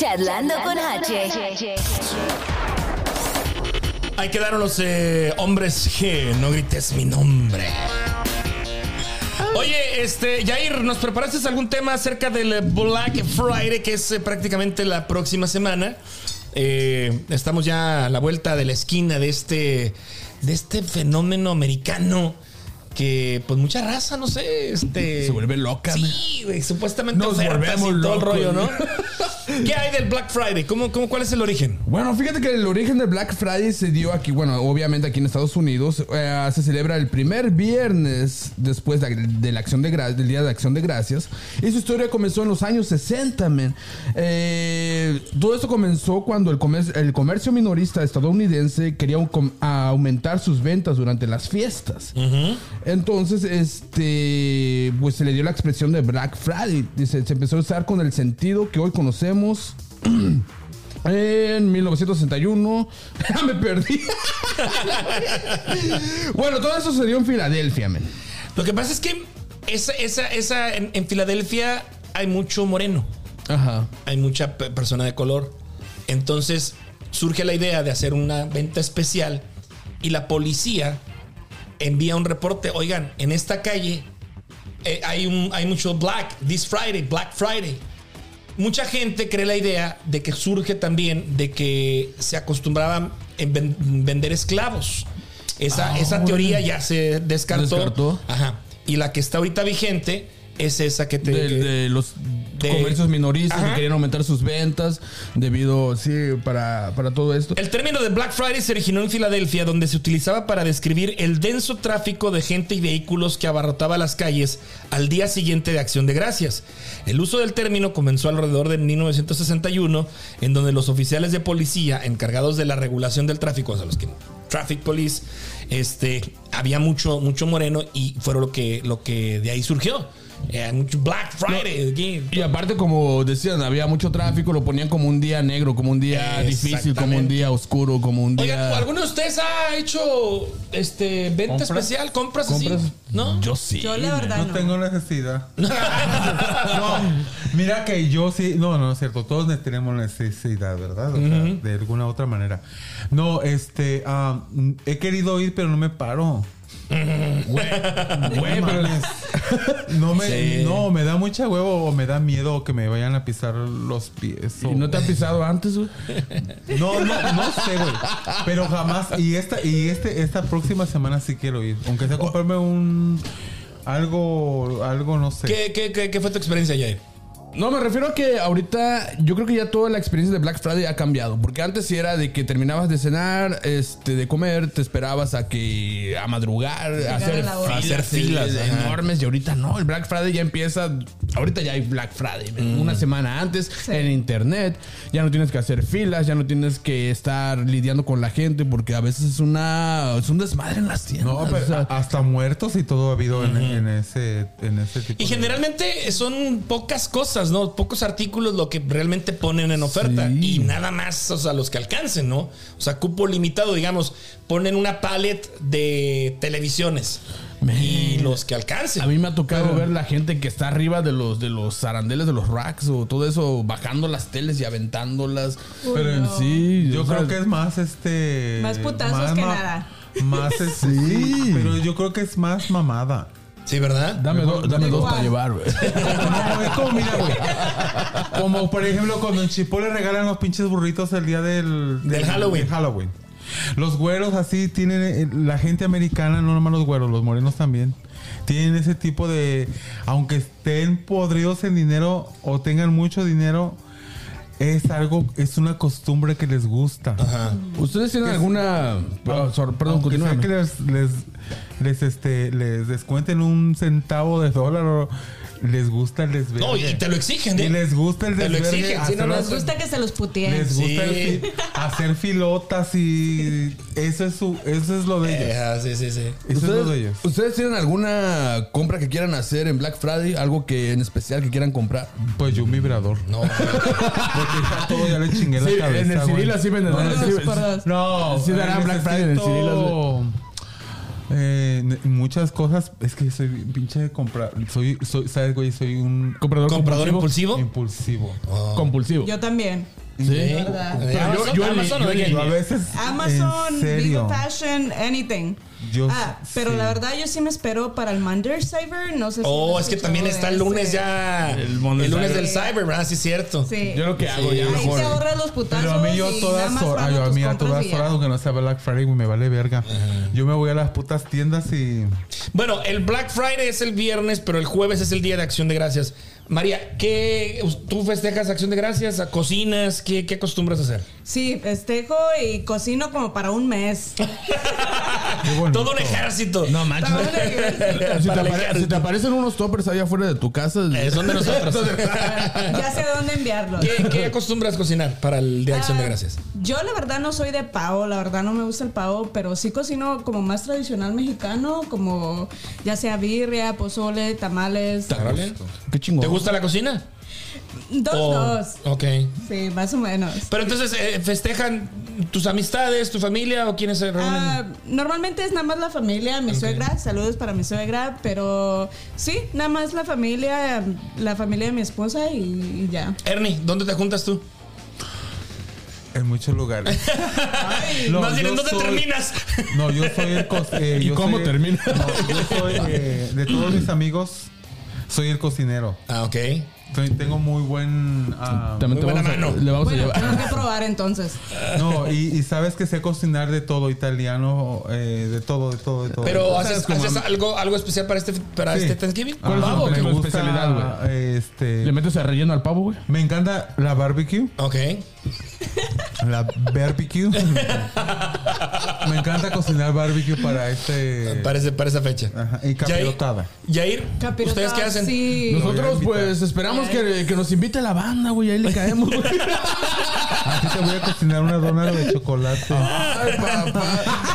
S2: Charlando con H.
S3: Ahí quedaron los eh, hombres que no grites mi nombre. Oye, este, Jair, ¿nos preparaste algún tema acerca del Black Friday, que es eh, prácticamente la próxima semana? Eh, estamos ya a la vuelta de la esquina de este, de este fenómeno americano que, pues, mucha raza, no sé, este.
S4: Se vuelve loca.
S3: Sí, güey, supuestamente
S4: Nos volvemos
S3: y todo el rollo, ¿no? ¿Qué hay del Black Friday? ¿Cómo, cómo, ¿Cuál es el origen?
S4: Bueno, fíjate que el origen del Black Friday se dio aquí, bueno, obviamente aquí en Estados Unidos. eh, se celebra el primer viernes después de, de la acción de del Día de Acción de Gracias. Y su historia comenzó en los años 60, man. Eh, todo esto comenzó cuando el comercio, el comercio minorista estadounidense quería un aumentar sus ventas durante las fiestas. Entonces, este, pues se le dio la expresión de Black Friday. Dice, se empezó a usar con el sentido que hoy conocemos. En 1961. Ya me perdí. bueno, todo eso se dio en Filadelfia, men.
S3: Lo que pasa es que esa, esa, esa, en, en Filadelfia hay mucho moreno,
S4: Ajá.
S3: hay mucha pe- persona de color. Entonces surge la idea de hacer una venta especial y la policía envía un reporte. Oigan, en esta calle eh, hay, un, hay mucho black, this Friday, Black Friday. Mucha gente cree la idea de que surge también de que se acostumbraban en ven- vender esclavos. Esa,
S4: Ah,
S3: esa teoría ya se descartó.
S4: Descartó.
S3: Ajá. Y la que está ahorita vigente es esa que te.
S4: De,
S3: que-
S4: de los
S3: De-
S4: comercios minoristas
S3: Ajá.
S4: que querían aumentar sus ventas debido, sí, para, para todo esto.
S3: El término de Black Friday se originó en Filadelfia, donde se utilizaba para describir el denso tráfico de gente y vehículos que abarrotaba las calles al día siguiente de Acción de Gracias. El uso del término comenzó alrededor de 1961, en donde los oficiales de policía encargados de la regulación del tráfico, o sea, los que Traffic Police, este, había mucho, mucho moreno y fueron lo que, lo que de ahí surgió. Eh, Black Friday.
S4: Y aparte, como decían, había mucho tráfico, lo ponían como un día negro, como un día difícil, como un día oscuro, como un día.
S3: Oigan, ¿alguno de ustedes ha hecho este venta
S5: ¿Compras?
S3: especial? ¿Compras, así?
S4: ¿Compras?
S3: ¿No?
S4: Yo sí.
S6: Yo la verdad
S5: No
S6: no.
S5: tengo necesidad. no, mira que yo sí. No, no es cierto. Todos ne- tenemos necesidad, ¿verdad? O sea, de alguna otra manera. No, este. mm, he querido ir, pero no me paro. Güey, pero no me,
S3: Sí.
S5: no, me da mucha huevo o me da miedo que me vayan a pisar los pies. o-
S4: ¿Y no te han pisado antes, güey?
S5: no, no, no sé, güey. Pero jamás. Y esta, y este, esta próxima semana sí quiero ir. Aunque sea comprarme un algo, algo, no sé.
S3: ¿Qué, qué, qué, qué fue tu experiencia, Jair?
S4: No, me refiero a que ahorita yo creo que ya toda la experiencia de Black Friday ha cambiado. Porque antes sí era de que terminabas de cenar, este, de comer, te esperabas a que a madrugar, a hacer
S3: Hacer filas, ajá.
S4: enormes. Y ahorita no, el Black Friday ya empieza. Ahorita ya hay Black Friday, una semana antes en internet. Ya no tienes que hacer filas, ya no tienes que estar lidiando con la gente porque a veces es una es un desmadre en las tiendas.
S5: No, pero
S4: o sea,
S5: hasta muertos y todo ha habido en, en ese, en ese tipo
S3: Y
S5: de-
S3: generalmente son pocas cosas, ¿no? Pocos artículos lo que realmente ponen en oferta.
S4: Sí.
S3: Y nada más, o sea, los que alcancen, ¿no? O sea, cupo limitado, digamos, ponen una palette de televisiones. Y los que alcancen.
S4: A mí me ha tocado ver la gente que está arriba de los de los arandeles de los racks o todo eso, bajando las teles y aventándolas.
S5: Pero en
S4: sí,
S5: Yo
S4: o sea,
S5: creo que es más este.
S6: Más putazos que nada.
S5: Más es- sí. Pero yo creo que es más mamada.
S3: Sí, ¿verdad?
S4: Dame, do- dame dos para llevar, güey.
S5: No, es como, mira, güey. Como por ejemplo, cuando en Chipotle regalan los pinches burritos el día del,
S3: Del Halloween.
S5: del Halloween. Los güeros así tienen, eh, la gente americana, no nomás los güeros, los morenos también. Tienen ese tipo de, aunque estén podridos en dinero o tengan mucho dinero, es algo, es una costumbre que les gusta.
S3: Ajá.
S4: ¿Ustedes tienen alguna. Sor- perdón,
S5: que les, les, les, este, les descuenten un centavo de dólar o les gusta el desvergue.
S3: No, y te lo exigen, ¿eh?
S5: Y les gusta el
S3: Te lo
S5: desvergue.
S3: exigen, sí, no, no,
S6: Les gusta que se los puteen.
S5: les gusta
S3: Sí.
S5: el fi- hacer filotas y eso es su, eso es lo de ellos.
S3: Eh, ah, sí, sí, sí.
S5: Eso es lo de
S4: ¿Ustedes,
S5: ellos.
S4: ¿Ustedes tienen alguna compra que quieran hacer en Black Friday? ¿Algo que en especial que quieran comprar?
S5: Pues yo un vibrador.
S3: No,
S5: Porque ya todo ya le chingué la
S4: Sí,
S5: cabeza.
S4: en el. Cirilo sí sí,
S6: por dos.
S5: No,
S4: Sí darán
S5: eh,
S4: Black Friday en el Cirilo,
S5: eh, muchas cosas. Es que soy pinche de comprar. Soy, soy, ¿sabes, güey? Soy un
S4: Comprador,
S3: ¿Comprador
S4: compulsivo.
S3: impulsivo?
S5: impulsivo.
S4: Compulsivo.
S6: Yo también.
S4: Sí.
S6: ¿Verdad?
S3: Eh, Amazon,
S4: yo- yo-
S3: Amazon,
S4: yo-.
S5: Yo a veces.
S6: Amazon. Vigo Fashion, anything.
S5: Yo
S6: ah, pero
S5: sí.
S6: la verdad yo sí me espero para el Monday Cyber, no sé si
S3: Oh, es que también está el
S6: ese.
S3: lunes ya.
S4: El
S3: lunes del Cyber, ¿verdad? Sí, es cierto.
S6: Sí.
S4: Yo lo que hago ya
S6: Ahí
S4: mejor.
S6: te ahorras los putazos
S5: Pero a mí yo todas horas, yo a mí a todas horas, aunque no sea Black Friday, me vale verga. Yo me voy a las putas tiendas y
S3: Bueno, el Black Friday es el viernes, pero el jueves es el día de Acción de Gracias. María, ¿qué, ¿tú festejas Acción de Gracias? ¿Cocinas? ¿Qué, qué acostumbras a hacer?
S6: Sí, festejo y cocino como para un mes.
S3: Todo un ejército.
S4: No manches.
S6: Para un ejército.
S4: Si te, apare- si aparecen unos toppers allá afuera de tu casa.
S3: Eh, son de nosotros.
S6: ya sé dónde enviarlos.
S3: ¿Qué, qué acostumbras cocinar para el Día de Acción de
S6: Ah,
S3: Gracias?
S6: Yo la verdad no soy de pavo, la verdad no me gusta el pavo, pero sí cocino como más tradicional mexicano, como ya sea birria, pozole, tamales.
S3: Órale.
S4: Qué chingón.
S3: ¿Te gusta la cocina?
S6: Dos, dos.
S3: Ok.
S6: Sí, más o menos.
S3: Pero entonces, eh, ¿festejan tus amistades, tu familia o quiénes se reúnen?
S6: Ah, normalmente es nada más la familia, mi suegra, saludos para mi suegra, pero sí, nada más la familia, la familia de mi esposa y, y ya.
S3: Ernie, ¿dónde te juntas tú?
S5: en muchos lugares. No,
S3: Más bien,
S5: yo
S3: ¿en dónde
S5: soy-
S3: terminas?
S5: No, yo soy el eh,
S4: ¿Y
S5: yo
S4: cómo
S5: soy-
S4: termina?
S5: No, yo soy eh, de todos mis amigos, soy el cocinero.
S3: Ah, ok.
S5: Soy- tengo muy buen. ah,
S4: También te
S3: Muy
S4: vamos
S3: buena
S4: a,
S3: mano.
S4: le vamos a
S6: Bueno,
S4: llevar.
S6: tengo que probar entonces.
S5: no, y, y sabes que sé cocinar de todo, italiano, eh, de todo, de todo, de todo.
S3: Pero
S4: ¿Sabes
S3: haces,
S4: cómo
S3: algo, algo especial para este, para
S5: Sí.
S3: este Thanksgiving.
S4: ¿Cuál es
S3: Pavo,
S4: tu
S5: me
S4: tu
S5: gusta,
S4: especialidad, güey?
S5: Este,
S4: ¿Le metes a relleno al pavo, güey?
S5: me encanta la barbecue.
S3: Ok.
S5: La barbecue. me encanta cocinar barbecue para este.
S3: Para, ese- para esa fecha.
S5: Ajá, y capirotada.
S3: Yair,
S6: Capirotada,
S3: ¿ustedes qué hacen?
S6: Sí.
S4: Nosotros,
S5: invitar.
S4: pues, esperamos que, que nos invite la banda, güey. Ahí le caemos, güey.
S5: Aquí te voy a cocinar una dona de chocolate.
S4: Ay, papá.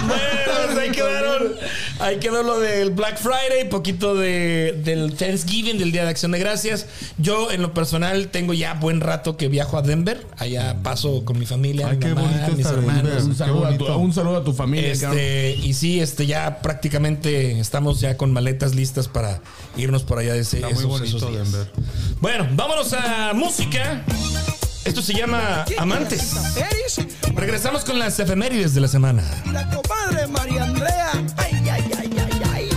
S3: Bueno, pues ahí quedaron. Ahí quedó lo del Black Friday, poquito de, del Thanksgiving, del Día de Acción de Gracias. Yo, en lo personal, tengo ya buen rato que viajo a Denver. Allá paso con mi familia,
S5: Ay,
S3: mi
S5: qué
S3: mamá,
S5: bonito
S3: mis hermanos.
S4: Un saludo, a tu, un saludo a tu familia.
S3: Este, y sí, este, ya prácticamente estamos ya con maletas listas para irnos por allá de ese
S5: Está muy
S3: esos-
S5: bonito
S3: esos días.
S5: Denver.
S3: Bueno, vámonos a música. Esto se llama Amantes. Regresamos con las efemérides de la semana.
S9: La comadre María Andrea. Ay, ay, ay, ay, ay.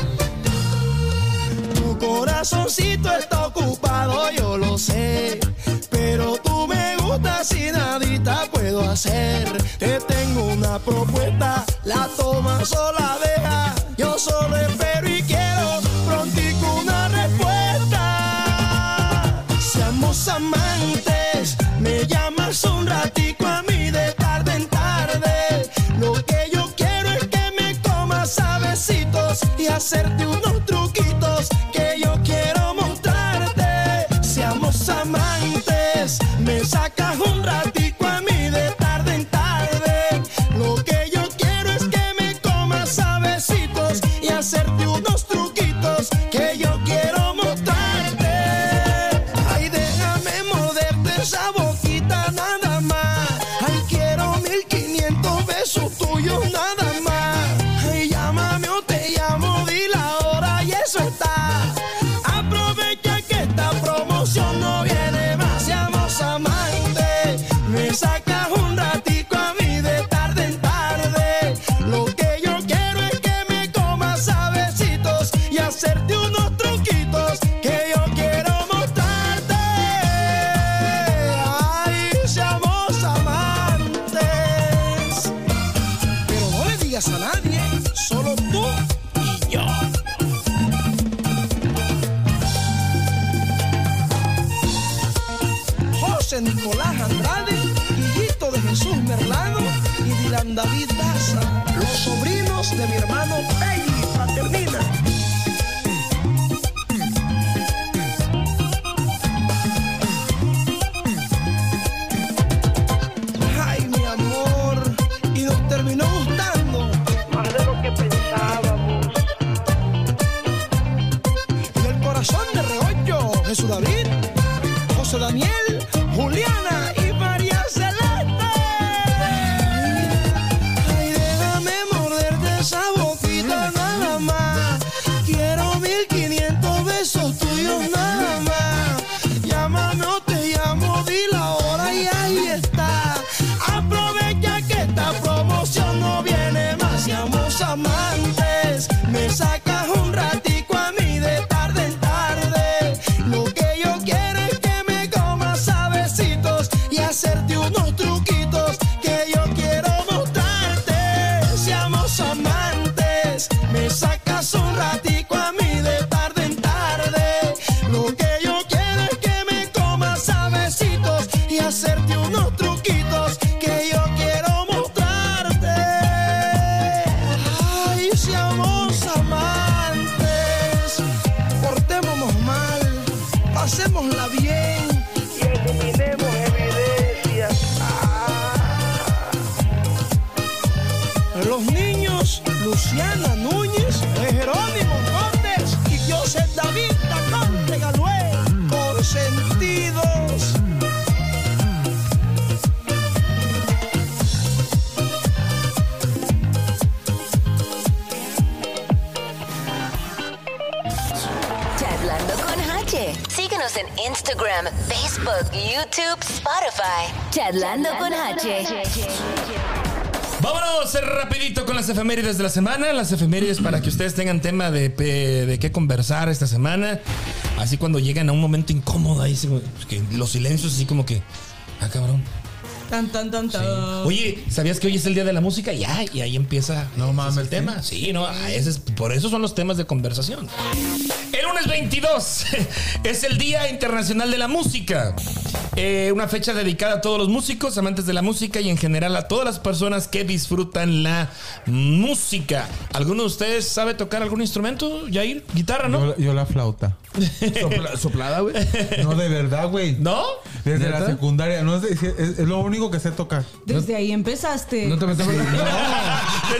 S9: Tu corazoncito está ocupado, yo lo sé. Y nadita puedo hacer. Te tengo una propuesta, la tomas o la deja. Yo solo espero y quiero prontico una respuesta. Seamos amantes, me llamas un ratico a mí de tarde en tarde. Lo que yo quiero es que me comas a besitos y hacerte unos truquitos
S3: las efemérides de la semana. Las efemérides para que ustedes tengan tema de, de qué conversar esta semana. Así cuando llegan a un momento incómodo ahí, se- que los silencios así como que... Ah, cabrón.
S6: Tan, tan, tan, tan.
S3: Oye, ¿sabías que hoy es el día de la música? Ya, y ahí empieza
S5: No mames,
S3: el
S5: ¿sí?
S3: tema. Sí, no, ese es- por eso son los temas de conversación. El lunes 22 es el Día Internacional de la Música. Eh, una fecha dedicada a todos los músicos, amantes de la música y en general a todas las personas que disfrutan la música. ¿Alguno de ustedes sabe tocar algún instrumento? Jair, guitarra, ¿no?
S5: Yo, yo la flauta.
S4: Sopla- soplada, güey.
S5: No, de verdad, güey.
S3: ¿No?
S5: Desde la secundaria. No sé, es, es- es lo único que sé tocar.
S6: Desde ahí empezaste.
S4: No te metas
S3: Desde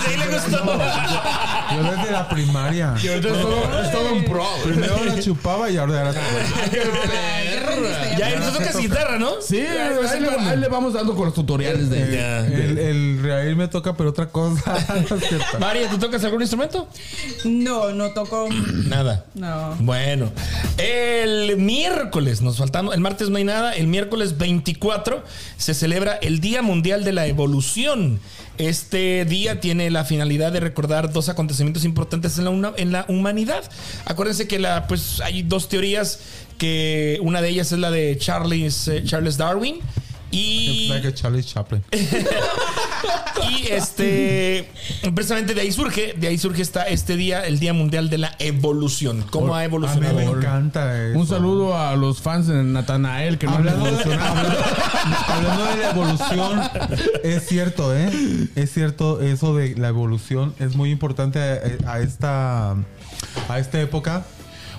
S3: ahí le gustó.
S5: Yo desde la primaria.
S4: Es todo, es todo un pro.
S5: Primero la chupaba y ahora ya la
S6: Ya
S3: tú tocas guitarra, ¿no?
S4: Sí, ahí le, ahí le vamos dando con los tutoriales de.
S3: Ya.
S5: El, el reír me toca, pero otra cosa.
S3: María, ¿tú tocas algún instrumento?
S6: No, no tocó.
S3: Nada.
S6: No.
S3: Bueno, el miércoles, nos faltamos, el martes no hay nada, el miércoles 24 se celebra el Día Mundial de la Evolución. Este día tiene la finalidad de recordar dos acontecimientos importantes en la, una- en la humanidad. Acuérdense que la, pues, hay dos teorías, que una de ellas es la de Charles, eh, Charles Darwin. Y,
S5: Like a Charlie Chaplin.
S3: y este precisamente de ahí surge, de ahí surge esta, este día, el Día Mundial de la Evolución. ¿Cómo ha
S5: A mí
S3: evolucionado?
S5: me encanta eso.
S4: Un saludo a los fans de Natanael que no han
S5: Hablando de,
S4: evolucionado.
S5: hablando- hablando de la evolución, es cierto, ¿eh? Es cierto, eso de la evolución es muy importante a, a esta, a esta época,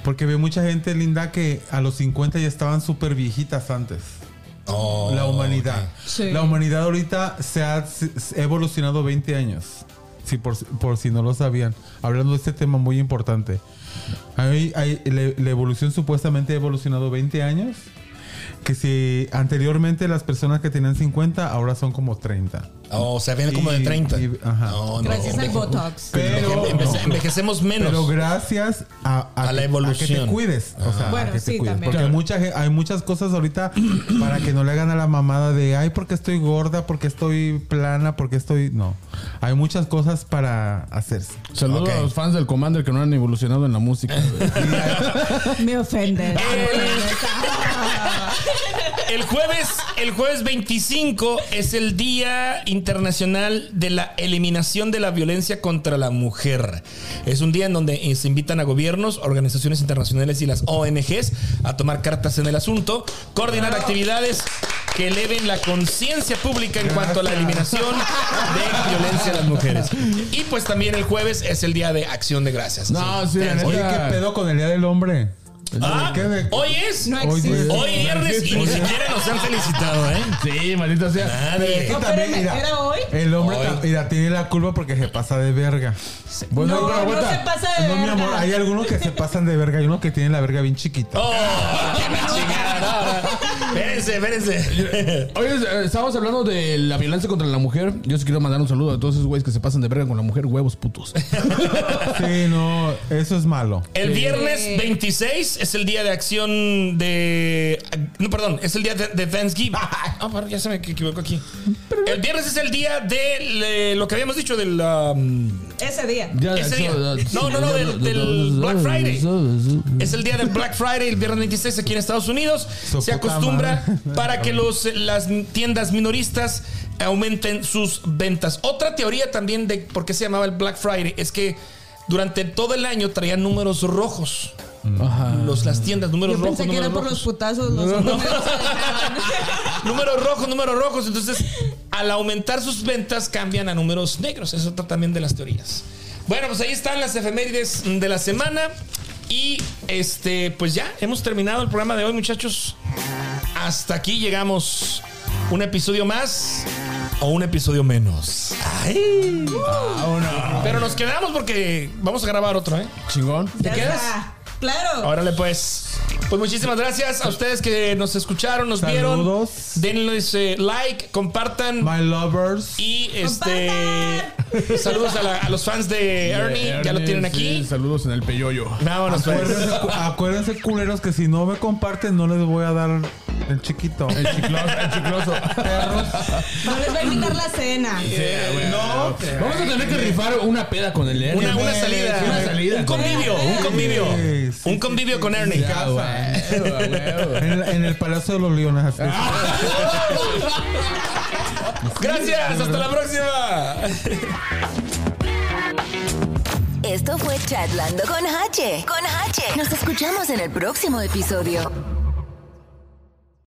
S5: porque ve mucha gente linda que a los 50 ya estaban súper viejitas antes.
S3: Oh,
S5: la humanidad.
S6: Sí.
S5: La humanidad ahorita se ha, evolucionado 20 años. Sí, por, si- por si no lo sabían. Hablando de este tema muy importante. Hay- hay- la, la evolución supuestamente ha evolucionado 20 años. Que si anteriormente las personas que tenían 50 ahora son como 30.
S3: Oh, o sea, viene como de
S5: Y-
S3: 30.
S5: y- ajá.
S3: No, no,
S6: Gracias al Botox.
S5: Pero,
S3: enveje- envejecemos menos.
S5: pero gracias a,
S3: A la evolución.
S5: que te cuides. O sea,
S6: Bueno,
S5: a que te
S6: sí,
S5: cuides.
S6: también.
S5: Porque hay, mucha, hay muchas cosas ahorita para que no le hagan a la mamada de, ay, porque estoy gorda, porque estoy plana, porque estoy... No. Hay muchas cosas para hacerse.
S4: Saludos a los fans del Commander que no han evolucionado en la música.
S6: Me ofendes.
S3: El jueves, el jueves 25 es el Día Internacional de la Eliminación de la Violencia contra la Mujer. Es un día en donde eh, se invitan a gobiernos, organizaciones internacionales y las ONGs a tomar cartas en el asunto, coordinar actividades que eleven la conciencia pública en cuanto a la eliminación de violencia a las mujeres. Y pues también el jueves es el Día de Acción de Gracias.
S4: No, sí,
S5: Oye. ¿qué pedo con el Día del Hombre?
S3: Ah,
S5: ¿Qué de-
S3: hoy es.
S6: No
S5: Hoy
S6: existe.
S5: día-
S3: Hoy viernes y ni siquiera nos han felicitado, ¿eh?
S4: Sí, maldita sea.
S3: Nadie.
S5: Y
S6: No,
S5: también, mira,
S6: ¿era hoy?
S5: El hombre mira, tiene la culpa porque se pasa de verga. Bueno,
S6: No,
S5: pero
S6: no
S5: aguanta.
S6: se pasa de
S5: No, mi
S6: verga.
S5: amor, hay algunos que se pasan de verga y unos que tienen la verga bien chiquita.
S3: ¡Oh! ¡Qué chingada! Espérense, espérense.
S4: Oye, eh, estábamos hablando de la violencia contra la mujer. Yo sí quiero mandar un saludo a todos esos güeyes que se pasan de verga con la mujer, huevos putos.
S5: Sí, no, eso es malo.
S3: El viernes 26 es el día de acción de. No, perdón, es el día de, de Thanksgiving. Ah, perdón, ya se me equivocó aquí. El viernes es el día de le- lo que habíamos dicho del. um,
S6: Ese día.
S4: Ya,
S3: Ese día. No, no, no, del- del Black Friday. Es el día del Black Friday, el viernes 26 aquí en Estados Unidos. Se acostumbra para que los, las tiendas minoristas aumenten sus ventas. Otra teoría también de por qué se llamaba el Black Friday es que durante todo el año traían números rojos.
S4: Ajá.
S3: Los, las tiendas, números
S6: Yo
S3: rojos,
S6: pensé que era
S3: números
S6: por los putazos. Los números se dejaban.
S3: Números rojos, números rojos. Entonces, al aumentar sus ventas, cambian a números negros. Es otra también de las teorías. Bueno, pues ahí están las efemérides de la semana. Y este, pues ya, hemos terminado el programa de hoy, muchachos. Hasta aquí llegamos. Un episodio más o un episodio menos. Ay. Pero nos quedamos porque vamos a grabar otro, ¿eh?
S4: Chingón.
S3: ¿Te
S6: Ya
S3: quedas?
S6: Claro.
S3: Órale, pues. Pues muchísimas gracias a ustedes que nos escucharon, nos
S5: Saludos.
S3: vieron. Denles eh, like, compartan.
S5: My lovers.
S3: y este.
S6: Compartan.
S3: Saludos a, la- a los fans de Ernie, ya lo tienen aquí.
S4: Sí, saludos en el peyoyo.
S3: Vámonos, pues.
S5: Acuérdense, cu- acuérdense, culeros, que si no me comparten, no les voy a dar el chiquito.
S4: El chicloso, el chicloso.
S6: No les voy a invitar la cena.
S4: no, vamos a tener que rifar una peda con el Ernie.
S3: Una, salida,
S4: Una salida.
S3: un convivio, un convivio,
S5: Sí, sí,
S3: un convivio con Ernie.
S5: En, el- en el Palacio de los Leones.
S3: Gracias, hasta la próxima.
S2: Esto fue Chatlando con H. Con H. Nos escuchamos en el próximo episodio.